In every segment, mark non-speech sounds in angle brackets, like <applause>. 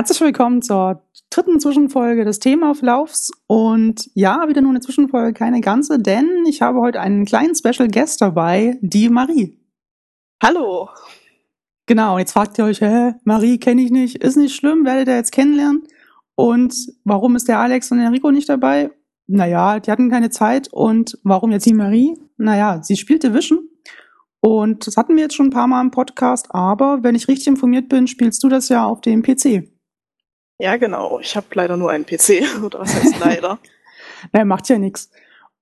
Herzlich willkommen zur dritten Zwischenfolge des Themaauflaufs. Und ja, wieder nur eine Zwischenfolge, keine ganze, denn ich habe heute einen kleinen Special Guest dabei, die Marie. Hallo. Genau, jetzt fragt ihr euch, hä, Marie kenne ich nicht, ist nicht schlimm, werdet ihr jetzt kennenlernen. Und warum ist der Alex und der Enrico nicht dabei? Naja, die hatten keine Zeit. Und warum jetzt die Marie? Naja, sie spielt Division. Und das hatten wir jetzt schon ein paar Mal im Podcast, aber wenn ich richtig informiert bin, spielst du das ja auf dem PC. Ja, genau. Ich habe leider nur einen PC. <laughs> Oder was heißt leider? <laughs> naja, macht ja nichts.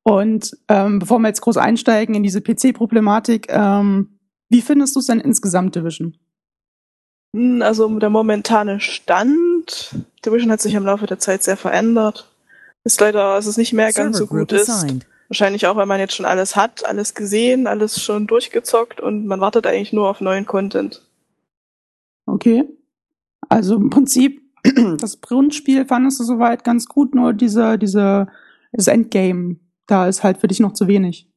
Und ähm, bevor wir jetzt groß einsteigen in diese PC-Problematik, ähm, wie findest du es denn insgesamt, Division? Hm, also der momentane Stand, Division hat sich im Laufe der Zeit sehr verändert. Ist leider, dass es nicht mehr ganz so gut ist. Wahrscheinlich auch, weil man jetzt schon alles hat, alles gesehen, alles schon durchgezockt und man wartet eigentlich nur auf neuen Content. Okay. Also im Prinzip das Grundspiel fandest du soweit ganz gut, nur diese, diese, das Endgame, da ist halt für dich noch zu wenig.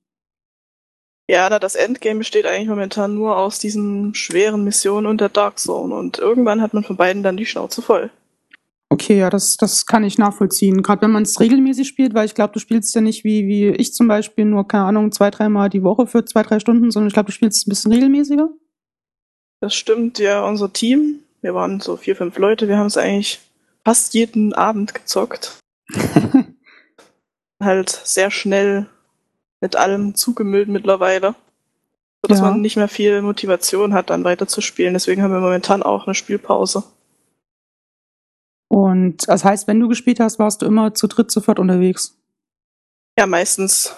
Ja, da das Endgame besteht eigentlich momentan nur aus diesen schweren Missionen und der Dark Zone und irgendwann hat man von beiden dann die Schnauze voll. Okay, ja, das, das kann ich nachvollziehen. Gerade wenn man es regelmäßig spielt, weil ich glaube, du spielst ja nicht wie, wie ich zum Beispiel nur, keine Ahnung, zwei, dreimal die Woche für zwei, drei Stunden, sondern ich glaube, du spielst ein bisschen regelmäßiger. Das stimmt, ja, unser Team wir waren so vier, fünf Leute. Wir haben es eigentlich fast jeden Abend gezockt. <laughs> halt sehr schnell mit allem zugemüllt mittlerweile. Sodass ja. man nicht mehr viel Motivation hat, dann weiter zu spielen. Deswegen haben wir momentan auch eine Spielpause. Und das heißt, wenn du gespielt hast, warst du immer zu dritt, zu viert unterwegs? Ja, meistens.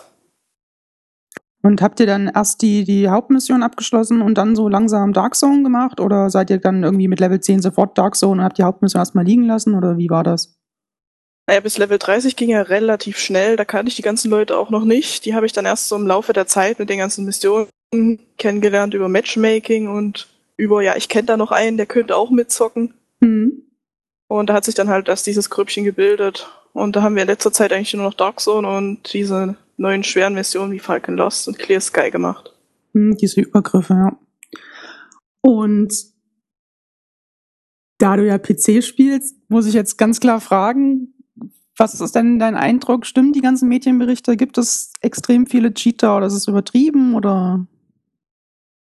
Und habt ihr dann erst die, die Hauptmission abgeschlossen und dann so langsam Dark Zone gemacht? Oder seid ihr dann irgendwie mit Level 10 sofort Dark Zone und habt die Hauptmission erstmal liegen lassen? Oder wie war das? Naja, bis Level 30 ging ja relativ schnell. Da kannte ich die ganzen Leute auch noch nicht. Die habe ich dann erst so im Laufe der Zeit mit den ganzen Missionen kennengelernt über Matchmaking und über, ja, ich kenne da noch einen, der könnte auch mitzocken. Mhm. Und da hat sich dann halt erst dieses Grüppchen gebildet. Und da haben wir in letzter Zeit eigentlich nur noch Dark Zone und diese neuen schweren Missionen wie Falcon Lost und Clear Sky gemacht. Hm, diese Übergriffe, ja. Und da du ja PC spielst, muss ich jetzt ganz klar fragen, was ist denn dein Eindruck? Stimmen die ganzen Medienberichte? Gibt es extrem viele Cheater oder ist es übertrieben oder?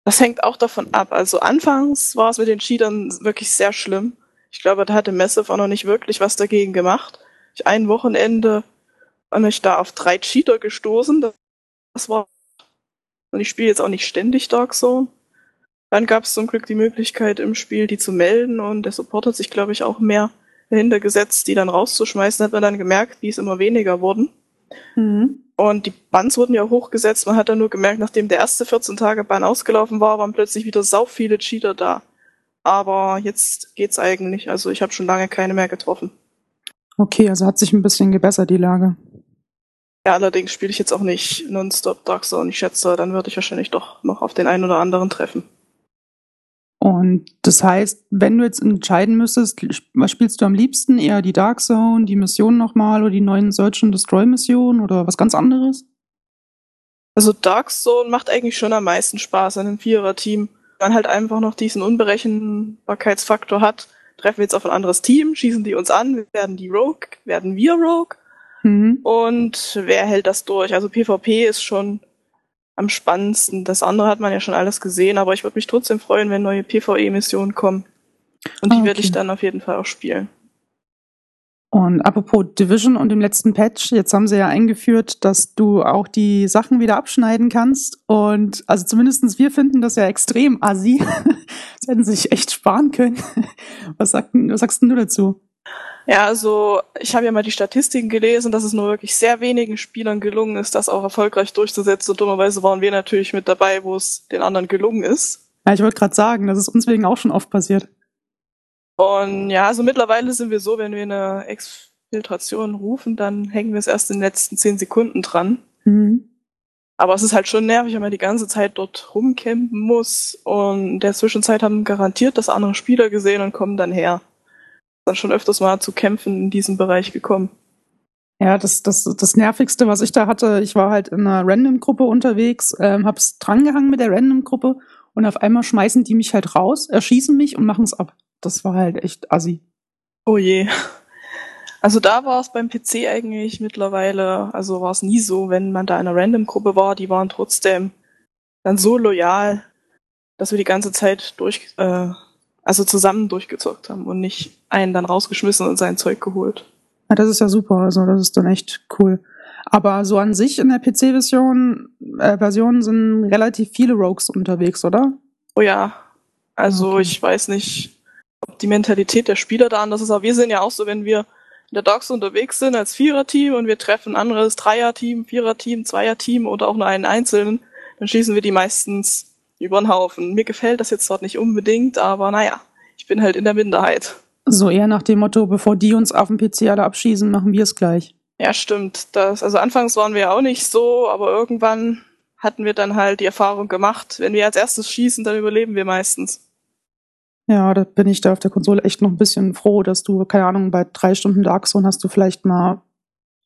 Das hängt auch davon ab. Also anfangs war es mit den Cheatern wirklich sehr schlimm. Ich glaube, da hatte Massive auch noch nicht wirklich was dagegen gemacht. Ich ein Wochenende bin ich da auf drei Cheater gestoßen. Das war. Und ich spiele jetzt auch nicht ständig Dark Zone. Dann gab es zum Glück die Möglichkeit im Spiel, die zu melden und der Support hat sich, glaube ich, auch mehr dahinter gesetzt, die dann rauszuschmeißen. Hat man dann gemerkt, wie es immer weniger wurden. Mhm. Und die Bans wurden ja hochgesetzt. Man hat dann nur gemerkt, nachdem der erste 14 Tage Ban ausgelaufen war, waren plötzlich wieder sau viele Cheater da. Aber jetzt geht's eigentlich. Also ich habe schon lange keine mehr getroffen. Okay, also hat sich ein bisschen gebessert die Lage. Ja, allerdings spiele ich jetzt auch nicht nonstop Dark Zone. Ich schätze, dann würde ich wahrscheinlich doch noch auf den einen oder anderen treffen. Und das heißt, wenn du jetzt entscheiden müsstest, was spielst du am liebsten? Eher die Dark Zone, die Mission nochmal oder die neuen Search and Destroy Missionen oder was ganz anderes? Also Dark Zone macht eigentlich schon am meisten Spaß an einem Vierer-Team. Man halt einfach noch diesen Unberechenbarkeitsfaktor hat. Treffen wir jetzt auf ein anderes Team, schießen die uns an, werden die Rogue, werden wir Rogue Mhm. Und wer hält das durch? Also PvP ist schon am spannendsten. Das andere hat man ja schon alles gesehen, aber ich würde mich trotzdem freuen, wenn neue PvE-Missionen kommen. Und die okay. werde ich dann auf jeden Fall auch spielen. Und apropos Division und dem letzten Patch, jetzt haben sie ja eingeführt, dass du auch die Sachen wieder abschneiden kannst. Und also zumindestens wir finden das ja extrem assi. <laughs> das hätten sie sich echt sparen können. Was, sagt, was sagst denn du dazu? Ja, also ich habe ja mal die Statistiken gelesen, dass es nur wirklich sehr wenigen Spielern gelungen ist, das auch erfolgreich durchzusetzen. Und dummerweise waren wir natürlich mit dabei, wo es den anderen gelungen ist. Ja, ich wollte gerade sagen, das ist uns wegen auch schon oft passiert. Und ja, also mittlerweile sind wir so, wenn wir eine Exfiltration rufen, dann hängen wir es erst in den letzten zehn Sekunden dran. Mhm. Aber es ist halt schon nervig, wenn man die ganze Zeit dort rumcampen muss. Und in der Zwischenzeit haben garantiert das andere Spieler gesehen und kommen dann her dann schon öfters mal zu Kämpfen in diesem Bereich gekommen. Ja, das, das, das Nervigste, was ich da hatte, ich war halt in einer Random-Gruppe unterwegs, ähm, hab's drangehangen mit der Random-Gruppe und auf einmal schmeißen die mich halt raus, erschießen mich und machen's ab. Das war halt echt assi. Oh je. Also da war es beim PC eigentlich mittlerweile, also war es nie so, wenn man da in einer Random-Gruppe war, die waren trotzdem dann so loyal, dass wir die ganze Zeit durch, äh, also zusammen durchgezockt haben und nicht einen dann rausgeschmissen und sein Zeug geholt. Ja, das ist ja super, also das ist dann echt cool. Aber so an sich in der PC-Version äh, Version sind relativ viele Rogues unterwegs, oder? Oh ja. Also okay. ich weiß nicht, ob die Mentalität der Spieler da anders ist, aber wir sind ja auch so, wenn wir in der Dogs unterwegs sind als Viererteam und wir treffen anderes Dreierteam, Viererteam, Zweierteam oder auch nur einen einzelnen, dann schießen wir die meistens über den Haufen. Mir gefällt das jetzt dort nicht unbedingt, aber naja, ich bin halt in der Minderheit. So eher nach dem Motto, bevor die uns auf dem PC alle abschießen, machen wir es gleich. Ja, stimmt. Das, also anfangs waren wir auch nicht so, aber irgendwann hatten wir dann halt die Erfahrung gemacht, wenn wir als erstes schießen, dann überleben wir meistens. Ja, da bin ich da auf der Konsole echt noch ein bisschen froh, dass du, keine Ahnung, bei drei Stunden Dark Zone hast du vielleicht mal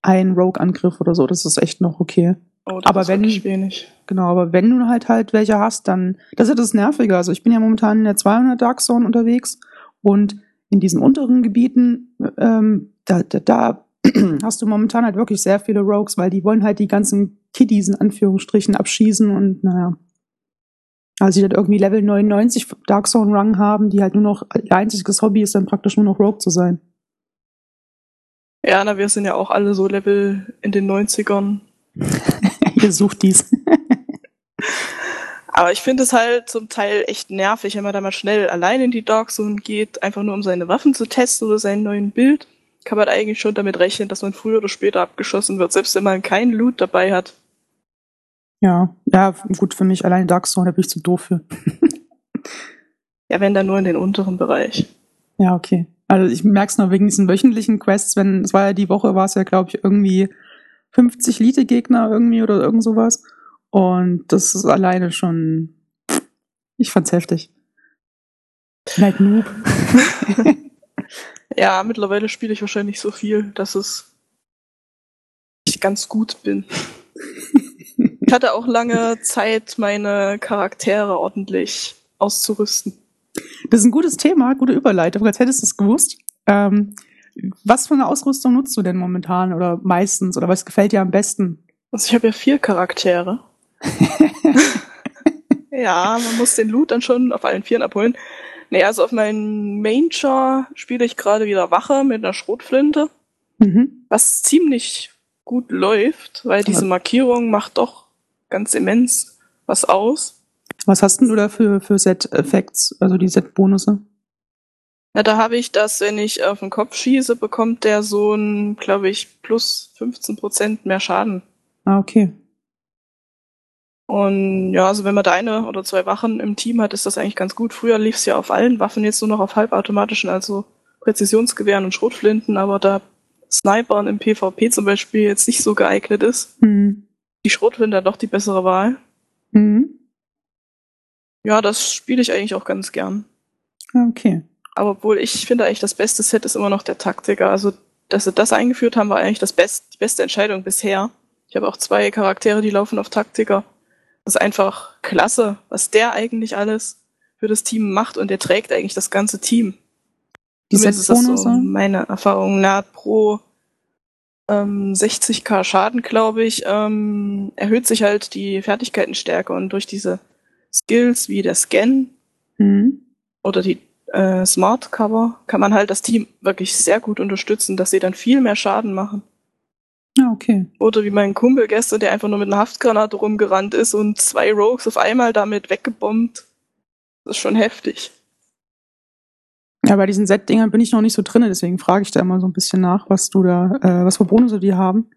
einen Rogue-Angriff oder so. Das ist echt noch okay. Oh, das aber ist wenn wenig. genau, aber wenn du halt halt welche hast, dann das ist ja das Nervige. Also ich bin ja momentan in der 200 Dark Zone unterwegs und in diesen unteren Gebieten ähm, da, da, da <clears throat> hast du momentan halt wirklich sehr viele Rogues, weil die wollen halt die ganzen Kiddies in Anführungsstrichen abschießen und naja. Also die halt irgendwie Level 99 Dark Zone Run haben, die halt nur noch, ihr einziges Hobby ist dann praktisch nur noch Rogue zu sein. Ja, na, wir sind ja auch alle so Level in den 90ern. <laughs> Ihr sucht dies. <laughs> Aber ich finde es halt zum Teil echt nervig, wenn man da mal schnell allein in die Dark Zone geht, einfach nur um seine Waffen zu testen oder seinen neuen Bild kann man eigentlich schon damit rechnen, dass man früher oder später abgeschossen wird, selbst wenn man keinen Loot dabei hat. Ja, ja, gut, für mich alleine Dark Zone bin ich zu doof für. <laughs> ja, wenn dann nur in den unteren Bereich. Ja, okay. Also ich merke es nur wegen diesen wöchentlichen Quests, wenn, es war ja die Woche, war es ja, glaube ich, irgendwie 50 Lite-Gegner irgendwie oder irgend sowas. Und das ist alleine schon, ich fand's heftig. Like Noob. <laughs> Ja, mittlerweile spiele ich wahrscheinlich so viel, dass es ich ganz gut bin. ich hatte auch lange Zeit, meine Charaktere ordentlich auszurüsten. Das ist ein gutes Thema, gute Überleitung, als hättest du es gewusst. Ähm, was für eine Ausrüstung nutzt du denn momentan oder meistens oder was gefällt dir am besten? Also ich habe ja vier Charaktere. <laughs> ja, man muss den Loot dann schon auf allen Vieren abholen. Nee, also auf meinem Main-Char spiele ich gerade wieder Wache mit einer Schrotflinte, mhm. was ziemlich gut läuft, weil diese Markierung macht doch ganz immens was aus. Was hast denn du da für, für Set-Effects, also die Set-Bonusse? Ja, da habe ich das, wenn ich auf den Kopf schieße, bekommt der so ein, glaube ich, plus 15% mehr Schaden. Ah, okay. Und ja, also wenn man da eine oder zwei Wachen im Team hat, ist das eigentlich ganz gut. Früher lief es ja auf allen Waffen, jetzt nur noch auf halbautomatischen, also Präzisionsgewehren und Schrotflinten, aber da Snipern im PvP zum Beispiel jetzt nicht so geeignet ist, mhm. die Schrotflinte doch die bessere Wahl. Mhm. Ja, das spiele ich eigentlich auch ganz gern. Ah, okay. Aber obwohl ich finde eigentlich das beste Set ist immer noch der Taktiker. Also, dass sie das eingeführt haben, war eigentlich das best, die beste Entscheidung bisher. Ich habe auch zwei Charaktere, die laufen auf Taktiker. Das ist einfach klasse, was der eigentlich alles für das Team macht und der trägt eigentlich das ganze Team. Die ist das so meine Erfahrung. Na, pro ähm, 60k Schaden, glaube ich, ähm, erhöht sich halt die Fertigkeitenstärke und durch diese Skills wie der Scan mhm. oder die äh, Smart Cover kann man halt das Team wirklich sehr gut unterstützen, dass sie dann viel mehr Schaden machen. Ja, okay. Oder wie mein Kumpel gestern, der einfach nur mit einer Haftgranate rumgerannt ist und zwei Rogues auf einmal damit weggebombt. Das ist schon heftig. Ja, bei diesen Set-Dingern bin ich noch nicht so drin, deswegen frage ich da immer so ein bisschen nach, was du da, äh, was für Bonusse die haben.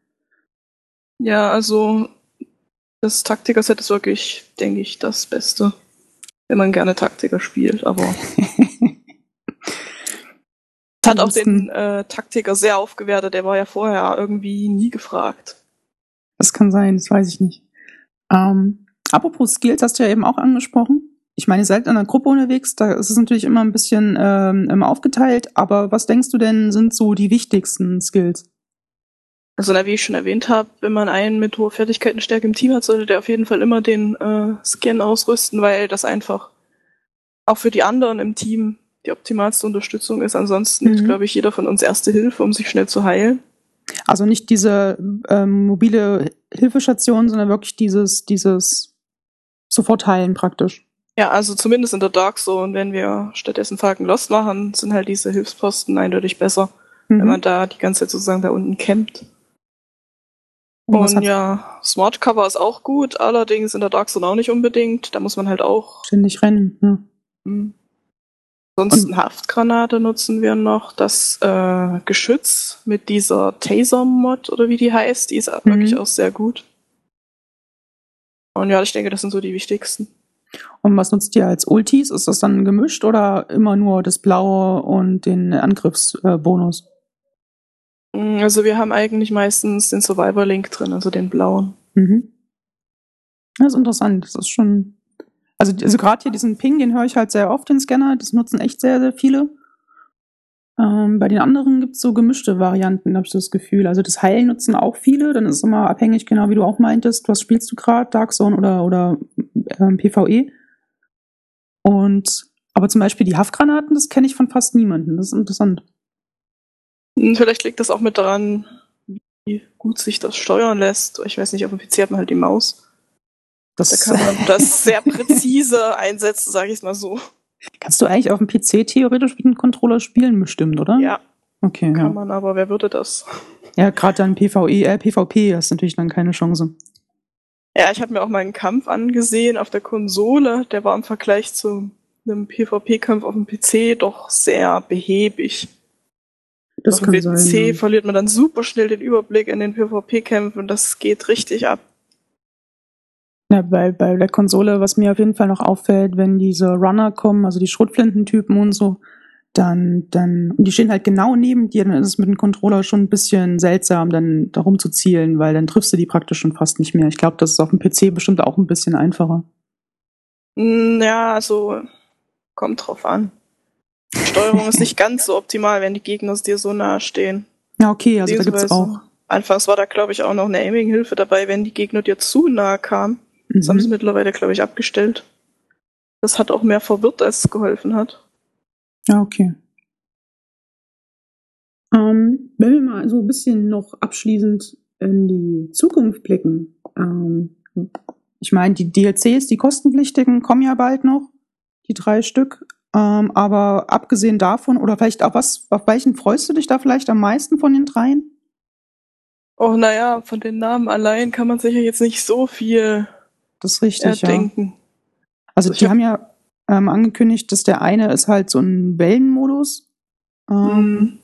Ja, also das Taktiker-Set ist wirklich, denke ich, das Beste. Wenn man gerne Taktiker spielt, aber <laughs> hat auch den äh, Taktiker sehr aufgewertet. Der war ja vorher irgendwie nie gefragt. Das kann sein, das weiß ich nicht. Ähm, apropos Skills, hast du ja eben auch angesprochen. Ich meine, ihr seid in einer Gruppe unterwegs, da ist es natürlich immer ein bisschen ähm, immer aufgeteilt, aber was denkst du denn sind so die wichtigsten Skills? Also, wie ich schon erwähnt habe, wenn man einen mit hoher Fertigkeitenstärke im Team hat, sollte der auf jeden Fall immer den äh, Scan ausrüsten, weil das einfach auch für die anderen im Team die optimalste Unterstützung ist. Ansonsten Mhm. glaube ich, jeder von uns erste Hilfe, um sich schnell zu heilen. Also nicht diese ähm, mobile Hilfestation, sondern wirklich dieses, dieses sofort heilen praktisch. Ja, also zumindest in der Dark Zone, wenn wir stattdessen Falken Lost machen, sind halt diese Hilfsposten eindeutig besser, Mhm. wenn man da die ganze Zeit sozusagen da unten campt. Und Und ja, Smart Cover ist auch gut, allerdings in der Dark Zone auch nicht unbedingt. Da muss man halt auch. Ständig rennen. Ja. Hm. Ansonsten Haftgranate nutzen wir noch. Das äh, Geschütz mit dieser Taser-Mod oder wie die heißt, die ist Mhm. wirklich auch sehr gut. Und ja, ich denke, das sind so die wichtigsten. Und was nutzt ihr als Ultis? Ist das dann gemischt oder immer nur das Blaue und den Angriffsbonus? Mm, Also wir haben eigentlich meistens den Survivor-Link drin, also den blauen. Mhm. Das ist interessant. Das ist schon. Also, also gerade hier diesen Ping, den höre ich halt sehr oft, den Scanner. Das nutzen echt sehr, sehr viele. Ähm, bei den anderen gibt es so gemischte Varianten, habe ich das Gefühl. Also das Heilen nutzen auch viele. Dann ist es immer abhängig, genau wie du auch meintest, was spielst du gerade, Dark Zone oder, oder ähm, PvE. Und aber zum Beispiel die Haftgranaten, das kenne ich von fast niemandem. Das ist interessant. Mm, Vielleicht liegt das auch mit daran, wie gut sich das steuern lässt. Ich weiß nicht, auf dem PC hat man halt die Maus. Das Da kann man <laughs> das sehr präzise einsetzen, sage ich mal so. kannst du eigentlich auf dem PC theoretisch mit dem Controller spielen, bestimmt, oder? Ja, Okay, kann ja. man, aber wer würde das? Ja, gerade dann PvE, äh, PvP hast natürlich dann keine Chance. Ja, ich habe mir auch mal einen Kampf angesehen auf der Konsole. Der war im Vergleich zu einem PvP-Kampf auf dem PC doch sehr behäbig. Das auf dem PC sein. verliert man dann super schnell den Überblick in den PvP-Kämpfen. Das geht richtig ab. Ja, bei, bei der Konsole, was mir auf jeden Fall noch auffällt, wenn diese Runner kommen, also die Schrotflintentypen und so, dann, dann, und die stehen halt genau neben dir, dann ist es mit dem Controller schon ein bisschen seltsam, dann darum zu zielen, weil dann triffst du die praktisch schon fast nicht mehr. Ich glaube, das ist auf dem PC bestimmt auch ein bisschen einfacher. Mm, Ja, also kommt drauf an. Die Steuerung ist nicht ganz so optimal, wenn die Gegner dir so nahe stehen. Ja, okay, also da gibt's auch. Anfangs war da, glaube ich, auch noch eine Aiming-Hilfe dabei, wenn die Gegner dir zu nahe kamen. Das haben sie Mhm. mittlerweile, glaube ich, abgestellt. Das hat auch mehr verwirrt, als es geholfen hat. Ja, okay. Ähm, wenn wir mal so ein bisschen noch abschließend in die Zukunft blicken. Ähm, ich meine, die DLCs, die kostenpflichtigen, kommen ja bald noch, die drei Stück. Ähm, aber abgesehen davon, oder vielleicht auch was, auf welchen freust du dich da vielleicht am meisten von den dreien? Oh, naja, von den Namen allein kann man sich ja jetzt nicht so viel Das ist richtig, ja. erdenken. Also Ich die hab- haben ja ähm, angekündigt, dass der eine ist halt so ein Wellenmodus. Ähm, Mhm.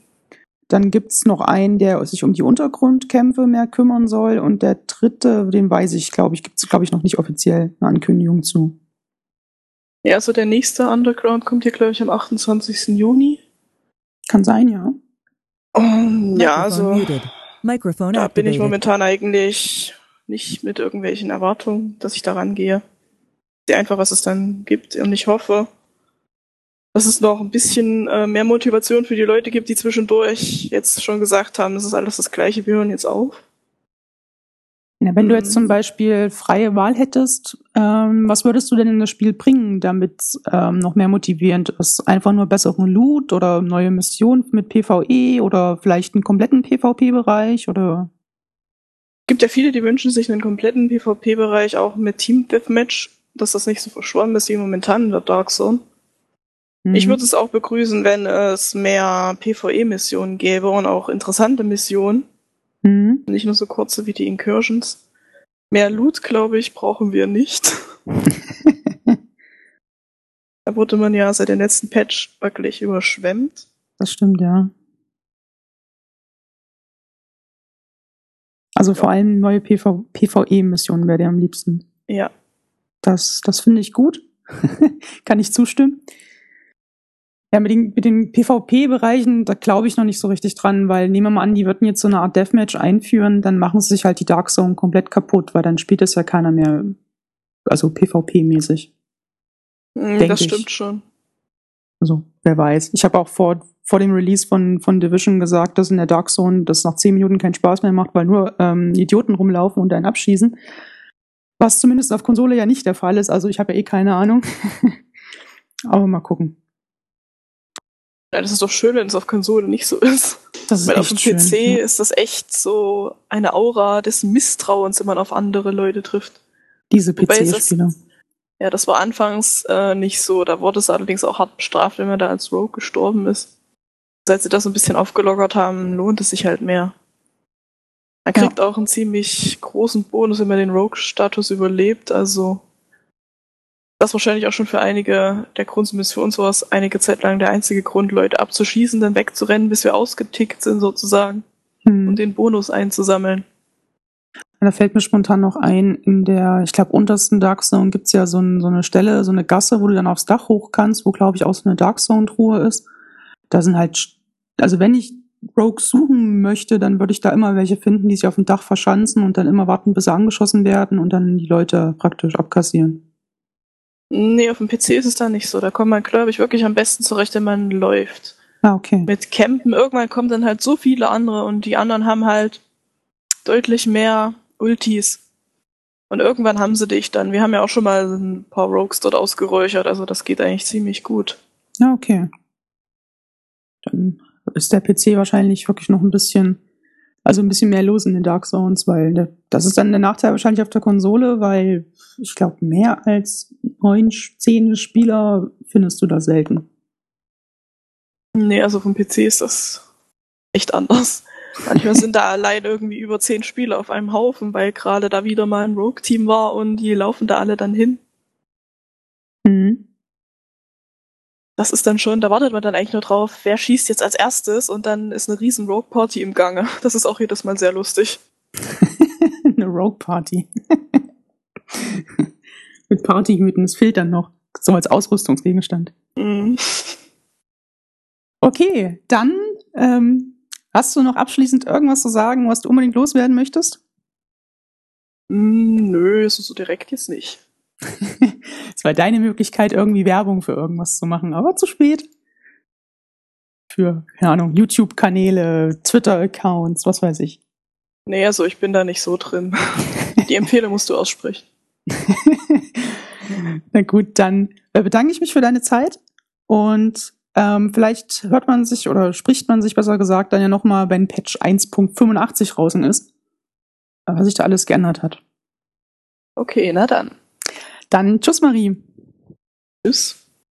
Dann gibt's noch einen, der sich um die Untergrundkämpfe mehr kümmern soll. Und der dritte, den weiß ich, glaube ich, gibt's glaube ich, noch nicht offiziell eine Ankündigung zu. Ja, also der nächste Underground kommt hier, glaube ich, am 28. Juni. Kann sein, ja. Um, ja, Microphone also da bin ich momentan eigentlich nicht mit irgendwelchen Erwartungen, dass ich da rangehe. Ich sehe einfach, was es dann gibt. Und ich hoffe, dass es noch ein bisschen äh, mehr Motivation für die Leute gibt, die zwischendurch jetzt schon gesagt haben, es ist alles das Gleiche, wir hören jetzt auf. Na, wenn du jetzt Mhm. zum Beispiel freie Wahl hättest, ähm, was würdest du denn in das Spiel bringen, damit ähm, noch mehr motivierend ist? Einfach nur besseren Loot oder neue Missionen mit PvE oder vielleicht einen kompletten PvP-Bereich oder gibt ja viele, die wünschen sich einen kompletten PvP-Bereich auch mit Team Deathmatch, dass das nicht so verschwommen ist wie momentan in der Dark Zone. Ich Mhm. würde es auch begrüßen, wenn es mehr PvE-Missionen gäbe und auch interessante Missionen. Mhm. Nicht nur so kurze wie die Incursions. Mehr Loot, glaube ich, brauchen wir nicht. <laughs> Da wurde man ja seit dem letzten Patch wirklich überschwemmt. Das stimmt, ja. Also vor allem neue PV PvE-Missionen wäre dir am liebsten. Ja. Das, das finde ich gut. <laughs> Kann ich zustimmen. Ja, mit den, mit den PvP-Bereichen, da glaube ich noch nicht so richtig dran, weil nehmen wir mal an, die würden jetzt so eine Art Deathmatch einführen, dann machen sie sich halt die Dark Zone komplett kaputt, weil dann spielt es ja keiner mehr, also PvP-mäßig. Denk das ich. stimmt schon. Also, wer weiß. Ich habe auch vor, vor dem Release von, von Division gesagt, dass in der Dark Zone das nach zehn Minuten keinen Spaß mehr macht, weil nur ähm, Idioten rumlaufen und einen abschießen. Was zumindest auf Konsole ja nicht der Fall ist. Also ich habe ja eh keine Ahnung. <laughs> Aber mal gucken. Ja, das ist doch schön, wenn es auf Konsole nicht so ist. Das ist Weil auf echt dem PC schön. ja. ist das echt so eine Aura des Misstrauens, wenn man auf andere Leute trifft. Diese PC-Spieler. Ja, das war anfangs äh, nicht so. Da wurde es allerdings auch hart bestraft, wenn man da als Rogue gestorben ist. Seit sie das ein bisschen aufgelockert haben, lohnt es sich halt mehr. Man Ja. kriegt auch einen ziemlich großen Bonus, wenn man den Rogue-Status überlebt. Also das ist wahrscheinlich auch schon für einige, der Grund zumindest für uns war es einige Zeit lang der einzige Grund, Leute abzuschießen, dann wegzurennen, bis wir ausgetickt sind sozusagen Hm. und den Bonus einzusammeln. Da fällt mir spontan noch ein, in der, ich glaube, untersten Dark Zone gibt's ja so, ein, so eine Stelle, so eine Gasse, wo du dann aufs Dach hoch kannst, wo, glaube ich, auch so eine Dark Zone-Truhe ist. Da sind halt, also wenn ich Rogues suchen möchte, dann würde ich da immer welche finden, die sich auf dem Dach verschanzen und dann immer warten, bis sie angeschossen werden und dann die Leute praktisch abkassieren. Nee, auf dem PC ist es da nicht so. Da kommt man, glaube ich, wirklich am besten zurecht, wenn man läuft. Ah, okay. mit Campen, irgendwann kommen dann halt so viele andere und die anderen haben halt deutlich mehr Ultis. Und irgendwann haben sie dich dann. Wir haben ja auch schon mal ein paar Rogues dort ausgeräuchert, also das geht eigentlich ziemlich gut. Ja, okay. Dann ist der PC wahrscheinlich wirklich noch ein bisschen, also ein bisschen mehr los in den Dark Zones, weil der, das ist dann der Nachteil wahrscheinlich auf der Konsole, weil ich glaube, mehr als neun, zehn Spieler findest du da selten. Nee, also vom PC ist das echt anders. Manchmal sind da allein irgendwie über zehn Spieler auf einem Haufen, weil gerade da wieder mal ein Rogue-Team war und die laufen da alle dann hin. Mhm. Das ist dann schon, da wartet man dann eigentlich nur drauf, wer schießt jetzt als erstes und dann ist eine riesen Rogue-Party im Gange. Das ist auch jedes Mal sehr lustig. <laughs> Eine Rogue <laughs> Party. Mit Partyhüten, das fehlt dann noch. So als Ausrüstungsgegenstand. Mhm. Okay, dann ähm, hast du noch abschließend irgendwas zu sagen, was du unbedingt loswerden möchtest? Mm, Nö, ist so direkt jetzt nicht. <laughs> Es war deine Möglichkeit, irgendwie Werbung für irgendwas zu machen, aber zu spät. Für, keine Ahnung, YouTube-Kanäle, Twitter-Accounts, was weiß ich. Nee, also ich bin da nicht so drin. <laughs> Die Empfehlung musst du aussprechen. <laughs> Na gut, dann äh, bedanke ich mich für deine Zeit und ähm, vielleicht hört man sich oder spricht man sich besser gesagt dann ja nochmal, wenn Patch 1.85 draußen ist, äh, was sich da alles geändert hat. Okay, na dann. Dann tschüss Marie. Tschüss.